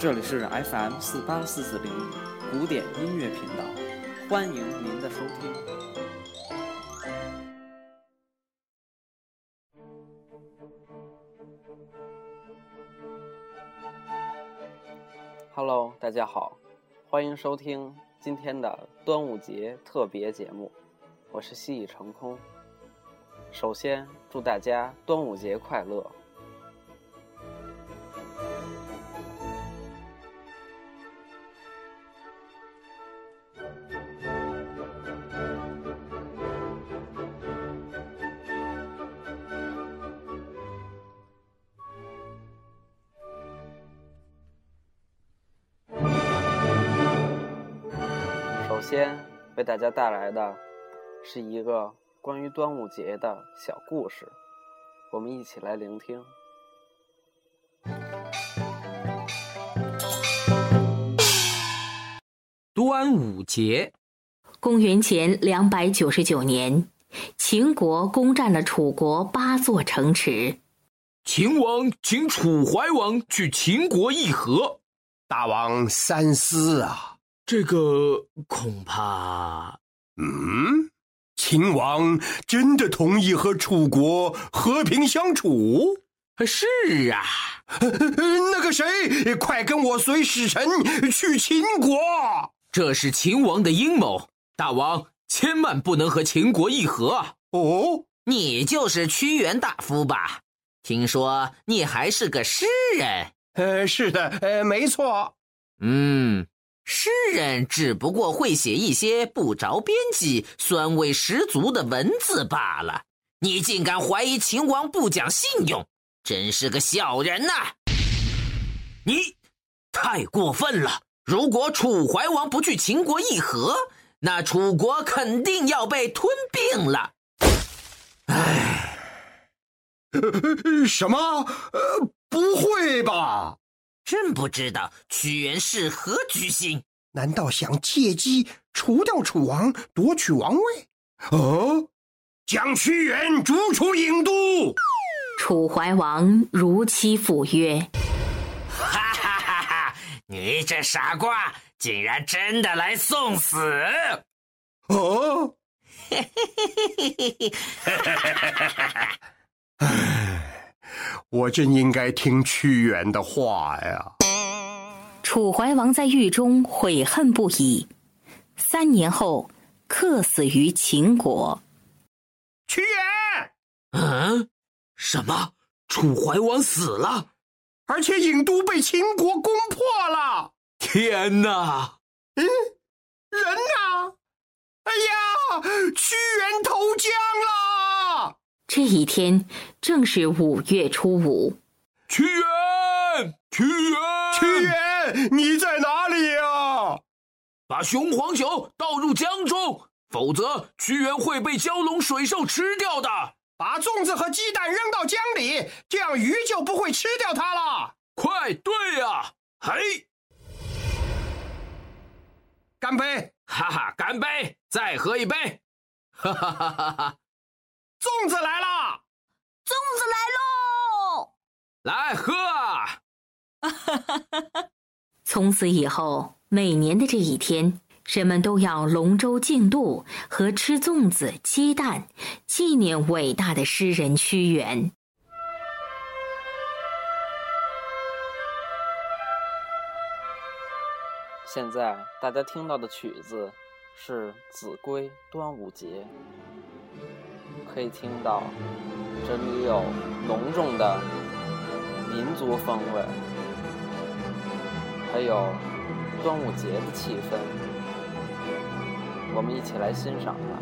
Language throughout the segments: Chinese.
这里是 FM 四八四四零古典音乐频道，欢迎您的收听。Hello，大家好，欢迎收听今天的端午节特别节目，我是西已成空。首先，祝大家端午节快乐！先为大家带来的是一个关于端午节的小故事，我们一起来聆听。端午节，公元前两百九十九年，秦国攻占了楚国八座城池。秦王请楚怀王去秦国议和。大王三思啊！这个恐怕……嗯，秦王真的同意和楚国和平相处？是啊。那个谁，快跟我随使臣去秦国！这是秦王的阴谋，大王千万不能和秦国议和。哦，你就是屈原大夫吧？听说你还是个诗人。呃，是的，呃，没错。嗯，诗人只不过会写一些不着边际、酸味十足的文字罢了。你竟敢怀疑秦王不讲信用，真是个小人呐！你太过分了！如果楚怀王不去秦国议和，那楚国肯定要被吞并了。唉，什么？呃。不会吧！真不知道屈原是何居心？难道想借机除掉楚王，夺取王位？哦，将屈原逐出郢都。楚怀王如期赴约。哈哈哈哈！你这傻瓜，竟然真的来送死！哦，嘿嘿嘿嘿嘿嘿！哈哈哈哈哈！唉。我真应该听屈原的话呀！楚怀王在狱中悔恨不已，三年后客死于秦国。屈原，嗯，什么？楚怀王死了，而且郢都被秦国攻破了！天哪！嗯，人呢？哎呀，屈原投江了！这一天正是五月初五。屈原，屈原，屈原，你在哪里呀？把雄黄酒倒入江中，否则屈原会被蛟龙水兽吃掉的。把粽子和鸡蛋扔到江里，这样鱼就不会吃掉它了。快，对呀，嘿，干杯！哈哈，干杯！再喝一杯！哈哈哈哈哈。粽子来了，粽子来喽！来喝！从此以后，每年的这一天，人们都要龙舟竞渡和吃粽子、鸡蛋，纪念伟大的诗人屈原。现在大家听到的曲子是《子规端午节》。可以听到，这里有浓重的民族风味，还有端午节的气氛，我们一起来欣赏吧。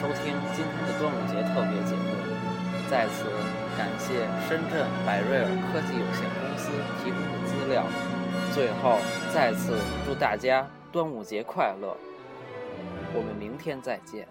收听今天的端午节特别节目，在此感谢深圳百瑞尔科技有限公司提供的资料。最后，再次祝大家端午节快乐！我们明天再见。